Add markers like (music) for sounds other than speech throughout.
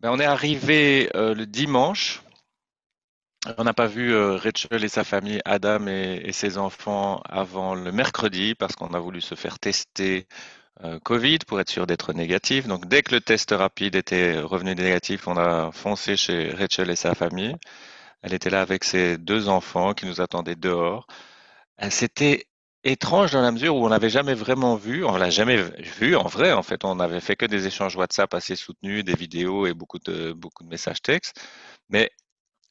Ben, on est arrivé euh, le dimanche. On n'a pas vu euh, Rachel et sa famille, Adam et, et ses enfants avant le mercredi parce qu'on a voulu se faire tester euh, Covid pour être sûr d'être négatif. Donc dès que le test rapide était revenu négatif, on a foncé chez Rachel et sa famille. Elle était là avec ses deux enfants qui nous attendaient dehors. Euh, C'était étrange dans la mesure où on n'avait jamais vraiment vu, on l'a jamais vu en vrai. En fait, on n'avait fait que des échanges WhatsApp assez soutenus, des vidéos et beaucoup de beaucoup de messages textes. Mais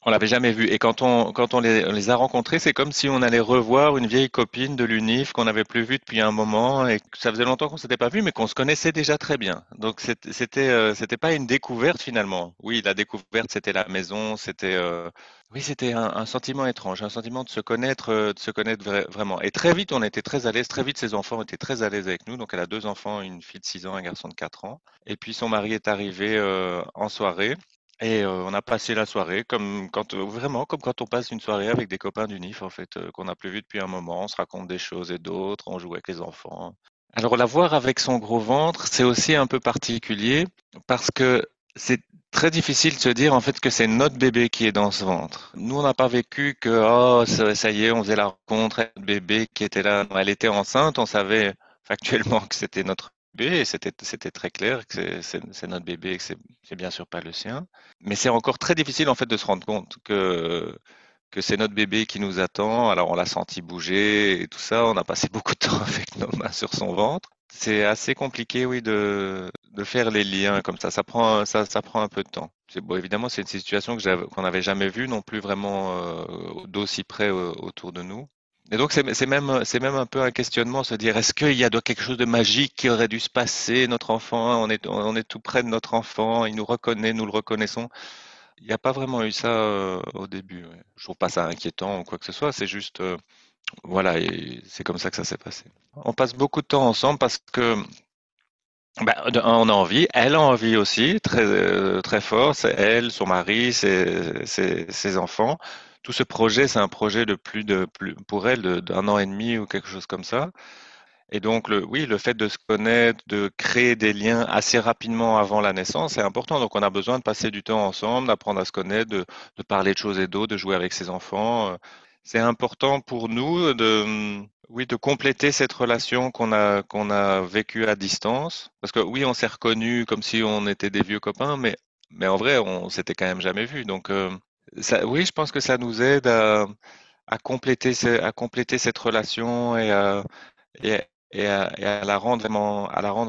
on l'avait jamais vu. Et quand on, quand on les, les a rencontrés, c'est comme si on allait revoir une vieille copine de l'UNIF qu'on n'avait plus vue depuis un moment et que ça faisait longtemps qu'on s'était pas vu, mais qu'on se connaissait déjà très bien. Donc c'était, euh, c'était pas une découverte finalement. Oui, la découverte, c'était la maison, c'était, euh, oui, c'était un, sentiment étrange, un sentiment de se connaître, euh, de se connaître vra- vraiment. Et très vite, on était très à l'aise. Très vite, ses enfants étaient très à l'aise avec nous. Donc elle a deux enfants, une fille de 6 ans, un garçon de 4 ans. Et puis son mari est arrivé euh, en soirée. Et euh, on a passé la soirée comme quand euh, vraiment comme quand on passe une soirée avec des copains du NIF en fait euh, qu'on n'a plus vu depuis un moment. On se raconte des choses et d'autres, on joue avec les enfants. Alors la voir avec son gros ventre, c'est aussi un peu particulier parce que c'est très difficile de se dire en fait que c'est notre bébé qui est dans ce ventre. Nous on n'a pas vécu que oh ça, y est on faisait la rencontre le bébé qui était là. Elle était enceinte, on savait factuellement que c'était notre c'était très clair que c'est notre bébé et que c'est bien sûr pas le sien. Mais c'est encore très difficile en fait de se rendre compte que c'est notre bébé qui nous attend. Alors on l'a senti bouger et tout ça. On a passé (laughs) beaucoup de temps avec nos mains sur son ventre. C'est assez compliqué, oui, de, faire les liens comme ça. Ça prend, un peu de temps. Évidemment, c'est une situation qu'on n'avait jamais vue non plus vraiment euh, d'aussi près euh, autour de nous. Et donc c'est même, même un peu un questionnement, se dire est-ce qu'il y a quelque chose de magique qui aurait dû se passer? Notre enfant, on est, on est tout près de notre enfant, il nous reconnaît, nous le reconnaissons. Il n'y a pas vraiment eu ça euh, au début. ouais. Je trouve pas ça inquiétant ou quoi que ce soit. C'est juste, euh, voilà, c'est comme ça que ça s'est passé. On passe beaucoup de temps ensemble parce que, un, on a envie, elle a envie aussi, très euh, très fort. C'est elle, son mari, ses, ses enfants. Tout ce projet, c'est un projet de plus de plus pour elle d'un an et demi ou quelque chose comme ça. Et donc, le, oui, le fait de se connaître, de créer des liens assez rapidement avant la naissance, c'est important. Donc, on a besoin de passer du temps ensemble, d'apprendre à se connaître, de, de parler de choses et d'autres, de jouer avec ses enfants. C'est important pour nous de, oui, de compléter cette relation qu'on a, qu'on a vécue à distance. Parce que oui, on s'est reconnus comme si on était des vieux copains, mais, mais en vrai, on s'était quand même jamais vus. Donc, euh, oui, je pense que ça nous aide à, compléter, cette relation et à, la rendre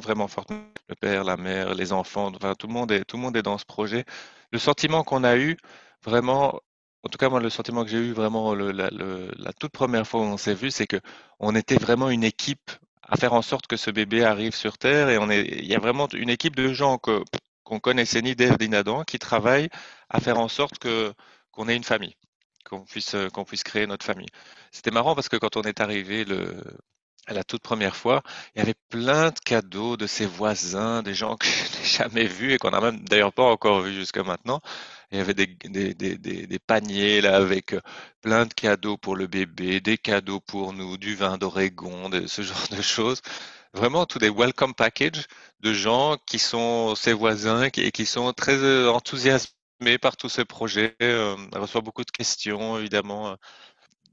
vraiment, forte. Le père, la mère, les enfants, tout le monde est, dans ce projet. Le sentiment qu'on a eu, vraiment, en tout cas, moi, le sentiment que j'ai eu vraiment la toute première fois où on s'est vu, c'est que on était vraiment une équipe à faire en sorte que ce bébé arrive sur Terre et on est, il y a vraiment une équipe de gens que, qu'on connaissait ni d'Ève ni qui travaillent à faire en sorte que, qu'on ait une famille, qu'on puisse, qu'on puisse créer notre famille. C'était marrant parce que quand on est arrivé le, la toute première fois, il y avait plein de cadeaux de ses voisins, des gens que (laughs) je n'ai jamais vus et qu'on n'a même d'ailleurs pas encore vus jusqu'à maintenant. Il y avait des, des, des, des, paniers là avec euh, plein de cadeaux pour le bébé, des cadeaux pour nous, du vin d'Oregon, ce (laughs) genre de choses. Vraiment tous des welcome package de gens qui sont ses voisins et qui sont très euh, enthousiasmés par tous ces projets. Euh, elle reçoit beaucoup de questions, évidemment.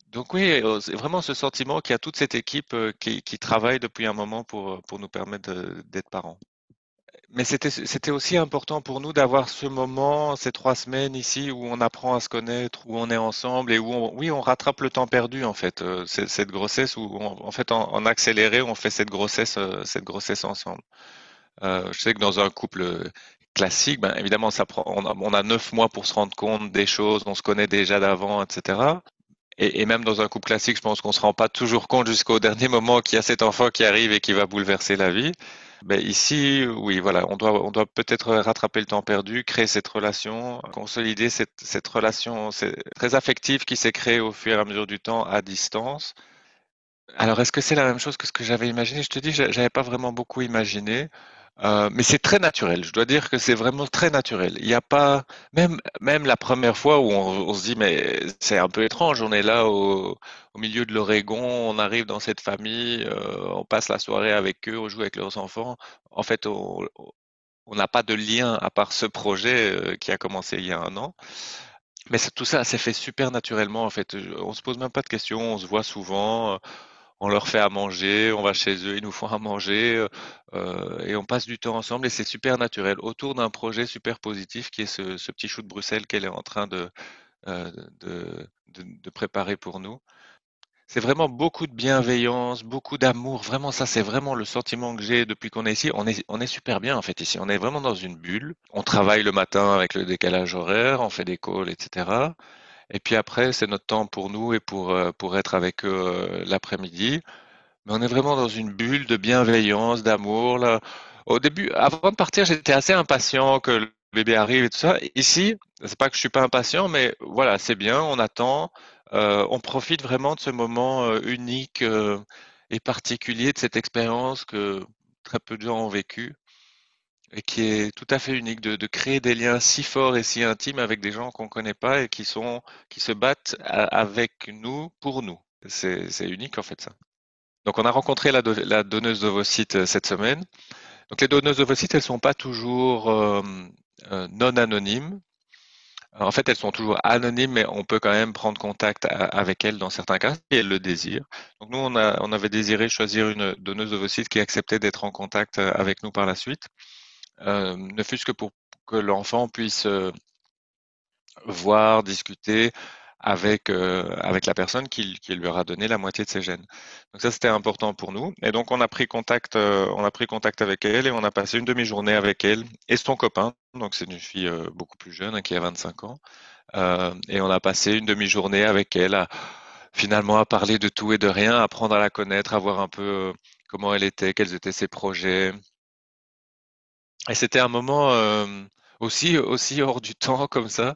Donc oui, euh, c'est vraiment ce sentiment qu'il y a toute cette équipe euh, qui, qui travaille depuis un moment pour, euh, pour nous permettre d'être parents. Mais c'était, aussi important pour nous d'avoir ce moment, ces trois semaines ici où on apprend à se connaître, où on est ensemble et où on, oui, on rattrape le temps perdu en fait. Euh, cette grossesse où on- en fait en, accéléré, on fait cette grossesse, euh, cette grossesse ensemble. Euh, je sais que dans un couple classique, ben évidemment, ça prend, on a, neuf mois pour se rendre compte des choses, on se connaît déjà d'avant, etc. Et, et même dans un couple classique, je pense qu'on se rend pas toujours compte jusqu'au (laughs) dernier moment qu'il y a cet enfant qui arrive et qui va bouleverser la vie. Ici, oui, voilà, on doit, on doit peut-être rattraper le temps perdu, créer cette relation, consolider cette, cette relation très affective qui s'est créée au fur et à mesure du temps à distance. Alors, est-ce que c'est la même chose que ce que j'avais imaginé? Je te dis, j'a- j'avais pas vraiment beaucoup imaginé, euh, mais c'est très naturel. Je dois dire que c'est vraiment très naturel. Il n'y a pas, même, même la première fois où on, se dit, mais c'est un peu étrange. On est là au, au milieu de l'Oregon, on arrive dans cette famille, euh, on passe la soirée avec eux, on joue avec leurs enfants. En fait, on, on n'a pas de lien à part ce projet euh, qui a commencé il y a un an. Mais tout ça s'est fait super naturellement en fait. On se pose même pas de questions, on se voit souvent, euh, on leur fait à manger, on va chez eux, ils nous font à manger euh, et on passe du temps ensemble et c'est super naturel autour d'un projet super positif qui est ce, petit chou de Bruxelles qu'elle est en train de, de, de préparer pour nous. C'est vraiment beaucoup de bienveillance, beaucoup d'amour. Vraiment, ça, c'est vraiment le sentiment que j'ai depuis qu'on est ici. On est, on est super bien, en fait, ici. On est vraiment dans une bulle. On travaille le matin avec le décalage horaire, on fait des calls, etc. Et puis après, c'est notre temps pour nous et pour, euh, pour être avec eux euh, l'après-midi. Mais on est vraiment dans une bulle de bienveillance, d'amour. Au début, avant de partir, j'étais assez impatient que le bébé arrive et tout ça. Ici, c'est pas que je suis pas impatient, mais voilà, c'est bien, on attend. Euh, on profite vraiment de ce moment unique et particulier de cette expérience que très peu de gens ont vécu et qui est tout à fait unique de, créer des liens si forts et si intimes avec des gens qu'on ne connaît pas et qui sont qui se battent avec nous pour nous. C'est unique en fait ça. Donc on a rencontré la, donneuse d'ovocytes cette semaine. Donc les donneuses d'ovocytes, elles sont pas toujours non anonymes. En fait, elles sont toujours anonymes, mais on peut quand même prendre contact avec elles dans certains cas si elles le désirent. Donc nous, on, on avait désiré choisir une donneuse d'ovocytes qui acceptait d'être en contact euh, avec nous par la suite, euh, ne fût-ce que pour que l'enfant puisse euh, voir, discuter avec, avec la personne qui, lui aura donné la moitié de ses gènes. Donc ça, c'était important pour nous. Et donc, on a pris contact, on a avec elle et on a passé une demi-journée avec elle et son copain donc c'est une fille euh, beaucoup plus jeune, hein, qui a 25 ans. Euh, et on a passé une demi-journée avec elle à finalement à parler de tout et de rien, apprendre à la connaître, à voir un peu euh, comment elle était, quels étaient ses projets. Et c'était un moment aussi, aussi hors du (laughs) temps comme ça.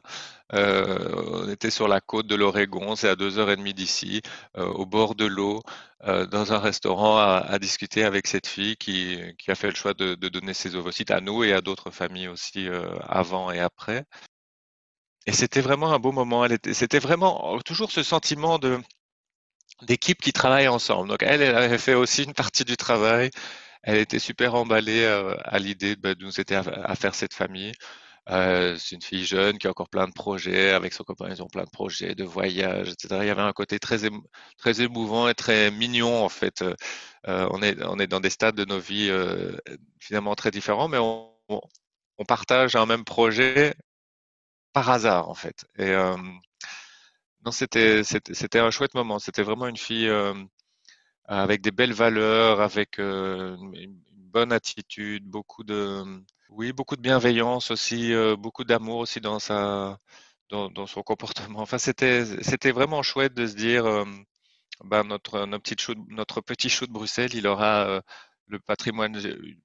Euh, on était sur la côte de l'Oregon, c'est à deux heures et demie d'ici, euh, au bord de l'eau, euh, dans un restaurant, à, discuter avec cette fille qui, a fait le choix de, donner ses ovocytes à nous et à d'autres familles aussi avant et après. Et c'était vraiment un beau moment. C'était vraiment toujours ce sentiment d'équipe qui travaille ensemble. Donc elle, elle avait fait aussi une partie du travail. Elle était super emballée à l'idée bah, de nous aider à faire cette famille. Euh, c'est une fille jeune qui a encore plein de projets. Avec son copain, ils ont plein de projets, de voyages, etc. Il y avait un côté très, très émouvant et très mignon, en fait. Euh, on, est, on est dans des stades de nos vies euh, finalement très différents, mais on, partage un même projet par hasard, en fait. Et euh, non, c'était un chouette moment. C'était vraiment une fille avec des belles valeurs, avec une, une bonne attitude, beaucoup de oui, beaucoup de bienveillance aussi, euh, beaucoup d'amour aussi dans sa dans, son comportement. Enfin, c'était vraiment chouette de se dire, euh, ben, notre notre petit chou, notre petit chou de Bruxelles, il aura euh, le patrimoine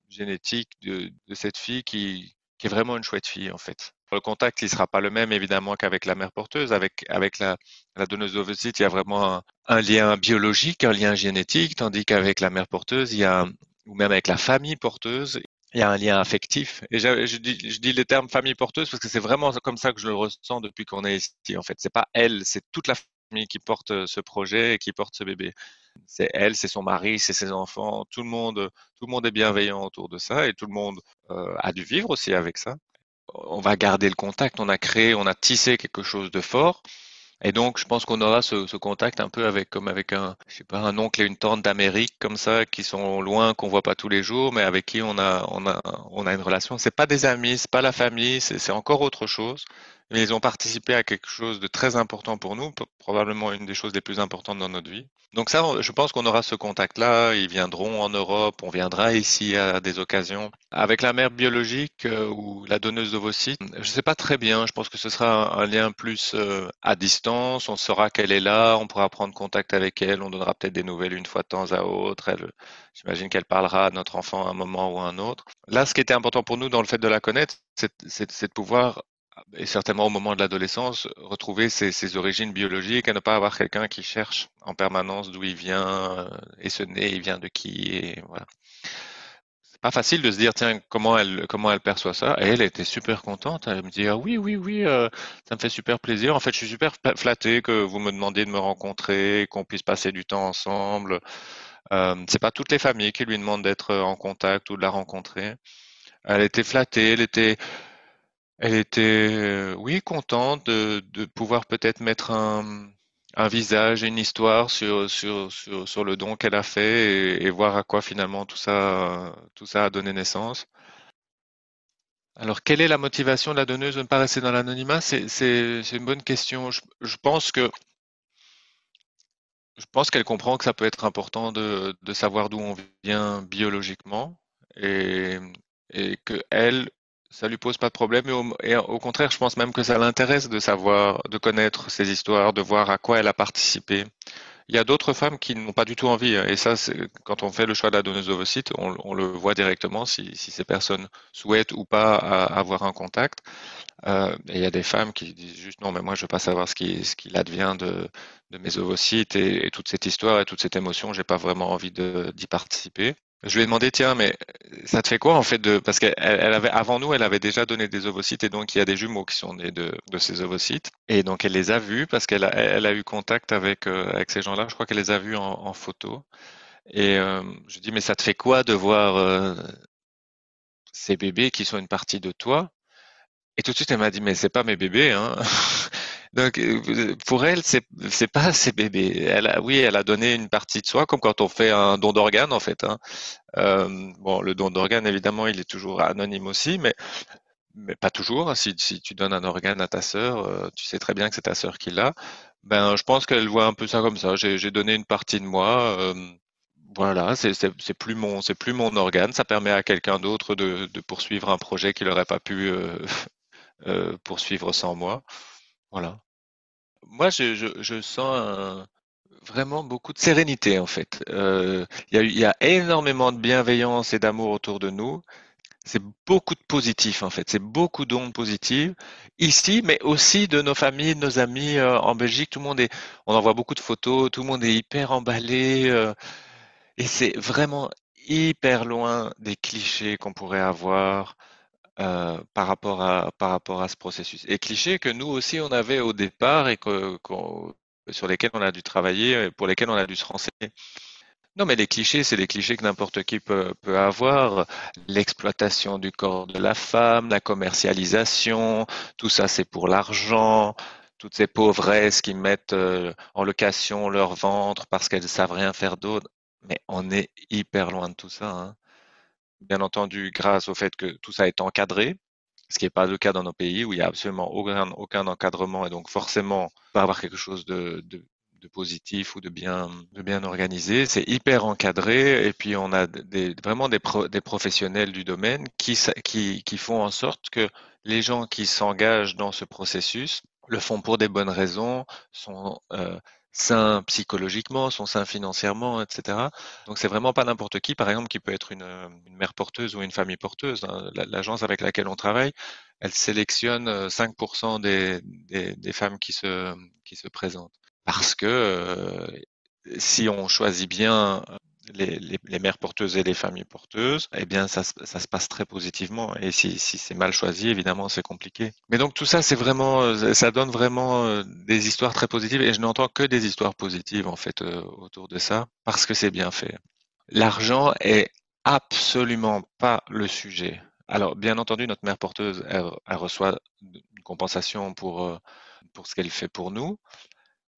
génétique de cette fille qui qui est vraiment une chouette fille en fait. Le contact, il sera pas le même évidemment qu'avec la mère porteuse. Avec avec la, la donneuse d'ovocytes, il y a vraiment un, lien biologique, un lien génétique, tandis qu'avec la mère porteuse, il y a ou même avec la famille porteuse, il y a un lien affectif. Et je, dis, je dis le terme famille porteuse parce que c'est vraiment comme ça que je le ressens depuis qu'on est ici. En fait, c'est pas elle, c'est toute la qui porte ce projet et qui porte ce bébé. C'est elle, c'est son mari, c'est ses enfants. Tout le monde, tout le monde est bienveillant autour de ça et tout le monde a dû vivre aussi avec ça. On va garder le contact. On a créé, on a tissé quelque chose de fort. Et donc, je pense qu'on aura ce, ce, contact un peu avec, comme avec un, je sais pas, un oncle et une tante d'Amérique comme ça, qui sont loin, qu'on voit pas tous les jours, mais avec qui on a, on a, on a une relation. C'est pas des amis, c'est pas la famille, c'est encore autre chose. Mais ils ont participé à quelque chose de très important pour nous, probablement une des choses les plus importantes dans notre vie. Donc ça, je pense qu'on aura ce contact-là. Ils viendront en Europe, on viendra ici à des occasions. Avec la mère biologique euh, ou la donneuse d'ovocytes, je ne sais pas très bien. Je pense que ce sera un, lien plus euh, à distance. On saura qu'elle est là, on pourra prendre contact avec elle, on donnera peut-être des nouvelles une fois de temps à autre. J'imagine qu'elle parlera à notre enfant à un moment ou à un autre. Là, ce qui était important pour nous dans le fait de la connaître, c'est de pouvoir et certainement au moment de l'adolescence, retrouver ses, origines biologiques et ne pas avoir quelqu'un qui cherche en permanence d'où il vient euh, et ce né, il vient de qui et voilà. C'est pas facile de se dire tiens comment elle comment elle perçoit ça. Et elle était super contente. Elle me dit ah oui oui oui euh, ça me fait super plaisir. En fait je suis super flatté que vous me demandiez de me rencontrer, qu'on puisse passer du temps ensemble. Euh, c'est pas toutes les familles qui lui demandent d'être en contact ou de la rencontrer. Elle était flattée, elle était, elle était, euh, oui, contente de, pouvoir peut-être mettre un, un visage et une histoire sur, sur, sur, le don qu'elle a fait et, voir à quoi finalement tout ça, tout ça a donné naissance. Alors, quelle est la motivation de la donneuse de ne pas rester dans l'anonymat? C'est une bonne question. Je, je pense que Je pense qu'elle comprend que ça peut être important de, de savoir d'où on vient biologiquement et, et que elle, ça lui pose pas de problème. Et au, contraire, je pense même que ça l'intéresse de savoir, de connaître ces histoires, de voir à quoi elle a participé. Il y a d'autres femmes qui n'ont pas du tout envie. hein, Et ça, quand on fait le choix de la donneuse d'ovocytes, on, on le voit directement si, ces personnes souhaitent ou pas avoir un contact. Euh, il y a des femmes qui disent juste non, mais moi je veux pas savoir ce qui, ce qu'il advient de, mes ovocytes et, et toute cette histoire et toute cette émotion, j'ai pas vraiment envie d'y participer. Je lui ai demandé, tiens, mais ça te fait quoi en fait de parce qu'elle elle avait avant nous, elle avait déjà donné des ovocytes et donc il y a des jumeaux qui sont nés de, ces ovocytes et donc elle les a vus parce qu'elle a, elle a eu contact avec euh, avec ces gens-là. Je crois qu'elle les a vus en, en photo et euh, je lui dis mais ça te fait quoi de voir euh, ces bébés qui sont une partie de toi? Et tout de suite, elle m'a dit, mais c'est pas mes bébés, hein. (laughs) Donc, euh, pour elle, c'est c'est pas ses bébés. Elle a, oui, elle a donné une partie de soi, comme quand on fait un don d'organe, en fait, hein. Euh, bon, le don d'organe, évidemment, il est toujours anonyme aussi, mais mais pas toujours. Si si tu donnes un organe à ta sœur, euh, tu sais très bien que c'est ta sœur qui l'a. Ben, je pense qu'elle voit un peu ça comme ça. J'ai donné une partie de moi. voilà, c'est plus mon c'est plus mon organe. Ça permet à quelqu'un d'autre de poursuivre un projet qu'il n'aurait pas pu (laughs) poursuivre sans moi. Voilà. Moi, je, je, je sens vraiment beaucoup de sérénité, en fait. Euh, Il y a, eu- il y a énormément de bienveillance et d'amour autour de nous. C'est beaucoup de positif, en fait. C'est beaucoup d'ondes positives ici, mais aussi de nos familles, de nos amis euh, en Belgique. Tout le monde est, on envoie beaucoup de photos, tout le monde est hyper emballé, euh, et c'est vraiment hyper loin des clichés qu'on pourrait avoir. Euh, par rapport à, par rapport à ce processus. Et clichés que nous aussi on avait au départ et que, sur lesquels on a dû travailler, pour lesquels on a dû se renseigner. Non, mais les clichés, c'est les clichés que n'importe qui peut, peut avoir. L'exploitation du corps de la femme, la commercialisation, tout ça c'est pour l'argent. Toutes ces pauvresses qui mettent euh, en location leur ventre parce qu'elles savent rien faire d'autre. Mais on est hyper loin de tout ça, hein. Bien entendu, grâce au fait que tout ça est encadré, ce qui n'est pas le cas dans nos pays où il n'y a absolument aucun, encadrement et donc forcément, va avoir quelque chose de, positif ou de bien, organisé. C'est hyper encadré et puis on a vraiment des, pro, des professionnels du domaine qui font en sorte que les gens qui s'engagent dans ce processus le font pour des bonnes raisons, sont euh, sains psychologiquement, sont sains financièrement, etc. Donc c'est vraiment pas n'importe qui, par exemple, qui peut être une, une mère porteuse ou une famille porteuse. hein. L'agence avec laquelle on travaille, elle sélectionne euh, 5% des, des, des femmes qui se, qui se présentent. Parce que euh, si on choisit bien les, les, les, mères porteuses et les familles porteuses, eh bien, ça, ça se passe très positivement. Et si, si c'est mal choisi, évidemment, c'est compliqué. Mais donc tout ça, c'est vraiment, euh, ça donne vraiment euh, des histoires très positives. Et je n'entends que des histoires positives en fait euh, autour de ça, parce que c'est bien fait. L'argent est absolument pas le sujet. Alors, bien entendu, notre mère porteuse, elle, elle reçoit une compensation pour pour ce qu'elle fait pour nous,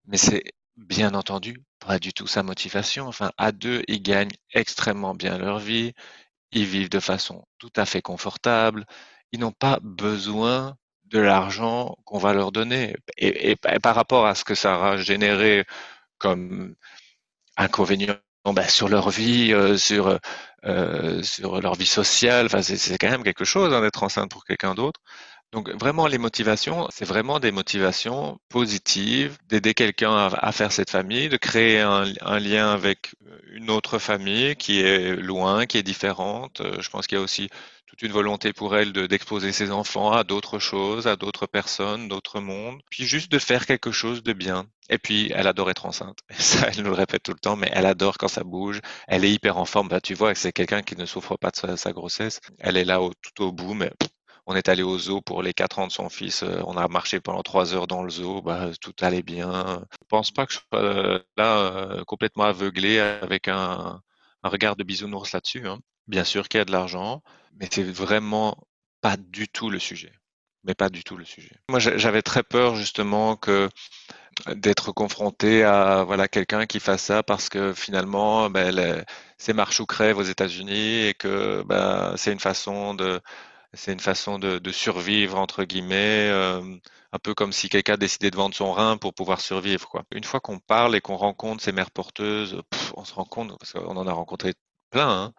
mais c'est bien entendu pas du tout sa motivation. Enfin, à deux, ils gagnent extrêmement bien leur vie, ils vivent de façon tout à fait confortable, ils n'ont pas besoin de l'argent qu'on va leur donner. Et, par rapport à ce que ça va générer comme inconvénient ben, sur leur vie, euh, sur, euh, sur leur vie sociale, enfin, c'est quand même quelque chose hein, d'être enceinte pour quelqu'un d'autre. Donc vraiment, les motivations, c'est vraiment des motivations positives, d'aider quelqu'un à, faire cette famille, de créer un, lien avec une autre famille qui est loin, qui est différente. Euh, Je pense qu'il y a aussi toute une volonté pour elle d'exposer ses enfants à d'autres choses, à d'autres personnes, d'autres mondes, puis juste de faire quelque chose de bien. Et puis, elle adore être enceinte. (laughs) Ça, elle nous le répète tout le temps, mais elle adore quand ça bouge. Elle est hyper en forme. Bah, tu vois, c'est quelqu'un qui ne souffre pas de sa, grossesse. Elle est là tout au bout, mais on est allé au zoo pour les quatre ans de son fils. euh, On a marché pendant trois heures dans le zoo. Bah, tout allait bien. Je pense pas que je sois là euh, complètement aveuglé avec un, un regard de bisounours là-dessus. Hein. Bien sûr qu'il y a de l'argent, mais c'est vraiment pas du tout le sujet. Mais pas du tout le sujet. Moi, j'avais très peur justement que d'être confronté à voilà quelqu'un qui fasse ça parce que finalement, ben, c'est marche ou crève aux États-Unis et que ben, c'est une façon de c'est une façon de, survivre entre guillemets, euh, un peu comme si quelqu'un décidait de vendre son rein pour pouvoir survivre quoi. Une fois qu'on parle et qu'on rencontre ces mères porteuses, on se rend compte parce qu'on en a rencontré plein, hein,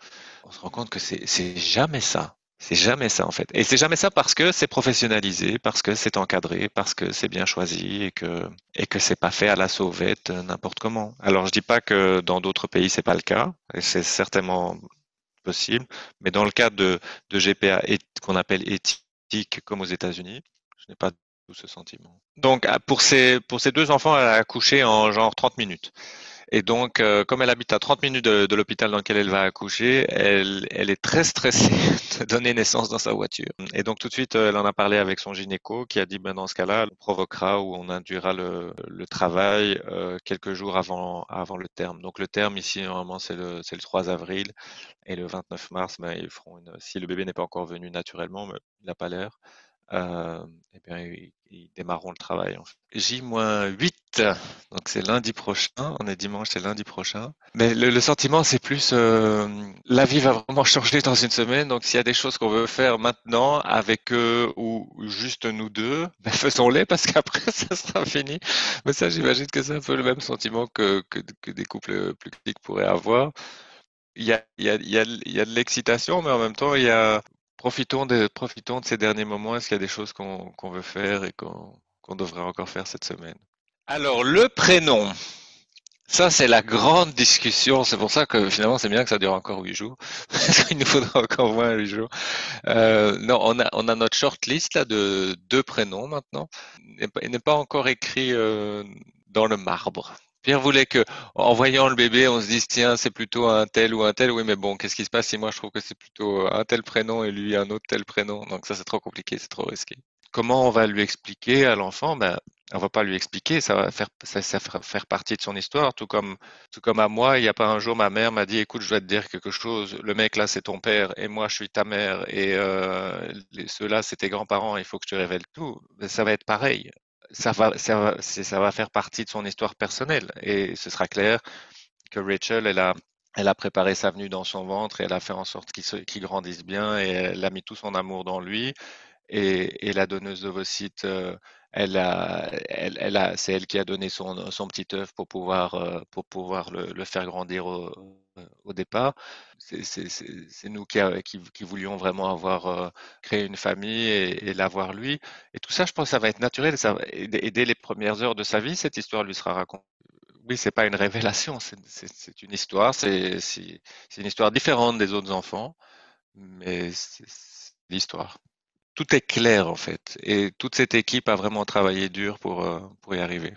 on se rend compte que c'est jamais ça. C'est jamais ça en fait. Et c'est jamais ça parce que c'est professionnalisé, parce que c'est encadré, parce que c'est bien choisi et que et que c'est pas fait à la sauvette euh, n'importe comment. Alors je dis pas que dans d'autres pays c'est pas le cas, c'est certainement possible, mais dans le cas de, GPA qu'on appelle éthique comme aux États-Unis, je n'ai pas tout ce sentiment. Donc pour ces pour ces deux enfants, elle a accouché en genre 30 minutes. Et donc, euh, comme elle habite à 30 minutes de, l'hôpital dans lequel elle va accoucher, elle, est très stressée (laughs) de donner naissance dans sa voiture. Et donc, tout de suite, elle en a parlé avec son gynéco qui a dit, ben, dans ce cas-là, on provoquera ou on induira le, travail euh, quelques jours avant, le terme. Donc, le terme ici, normalement, c'est le, le 3 avril. Et le 29 mars, ben, ils feront une, si le bébé n'est pas encore venu naturellement, mais il n'a pas l'air, euh, eh bien, ils, démarreront le travail. J-8, donc c'est lundi prochain. On est dimanche, c'est lundi prochain. Mais le, sentiment, c'est plus euh, la vie va vraiment (laughs) changer dans une semaine. Donc s'il y a des choses qu'on veut faire maintenant avec eux ou juste nous deux, (laughs) ben faisons-les parce qu'après (laughs) ça sera fini. Mais ça, j'imagine que c'est un peu le même sentiment que, que, des couples plus clics pourraient avoir. Il y a, y a, y a, de l'excitation, mais en même temps, il y a Profitons de, profitons de ces derniers moments. Est-ce qu'il y a des choses qu'on veut faire et qu'on devrait encore faire cette semaine? Alors, le prénom. Ça, c'est la grande discussion. C'est pour ça que finalement, c'est bien que ça dure encore huit jours. (laughs) Parce qu'il nous faudra encore moins huit jours. Euh, non, on a, on a notre shortlist là de deux prénoms maintenant. Il n'est pas encore écrit euh, dans le marbre. Pierre voulait que, en voyant le bébé, on se dise tiens, c'est plutôt un tel ou un tel. Oui, mais bon, qu'est-ce qui se passe si moi je trouve que c'est plutôt un tel prénom et lui un autre tel prénom? Donc ça, c'est trop compliqué, c'est trop risqué. Comment on va lui expliquer à l'enfant? Ben, on va pas lui expliquer, ça va faire ça, ça faire partie de son histoire. Tout comme tout comme à moi, il y a pas un jour, ma mère m'a dit écoute, je dois te dire quelque chose. Le mec là, c'est ton père et moi, je suis ta mère et euh, ceux-là, c'est tes grands-parents. Il faut que je te révèle tout. Ça va être pareil ça va, ça va, ça va faire partie de son histoire personnelle. Et ce sera clair que Rachel, elle a, elle a préparé sa venue dans son ventre et elle a fait en sorte qu'il grandisse bien et elle a mis tout son amour dans lui. Et, et la donneuse d'ovocytes, euh, elle a, elle, a, c'est elle qui a donné son, son petit œuf pour pouvoir, euh, pour pouvoir le, faire grandir au, au départ. C'est nous qui, qui, qui, voulions vraiment avoir euh, créé une famille et, et l'avoir lui. Et tout ça, je pense, ça va être naturel. Ça, et, dès les premières heures de sa vie, cette histoire lui sera racontée. Oui, c'est pas une révélation, c'est une histoire. C'est une histoire différente des autres enfants, mais c'est l'histoire tout est clair en fait. Et toute cette équipe a vraiment travaillé dur pour, euh, pour y arriver.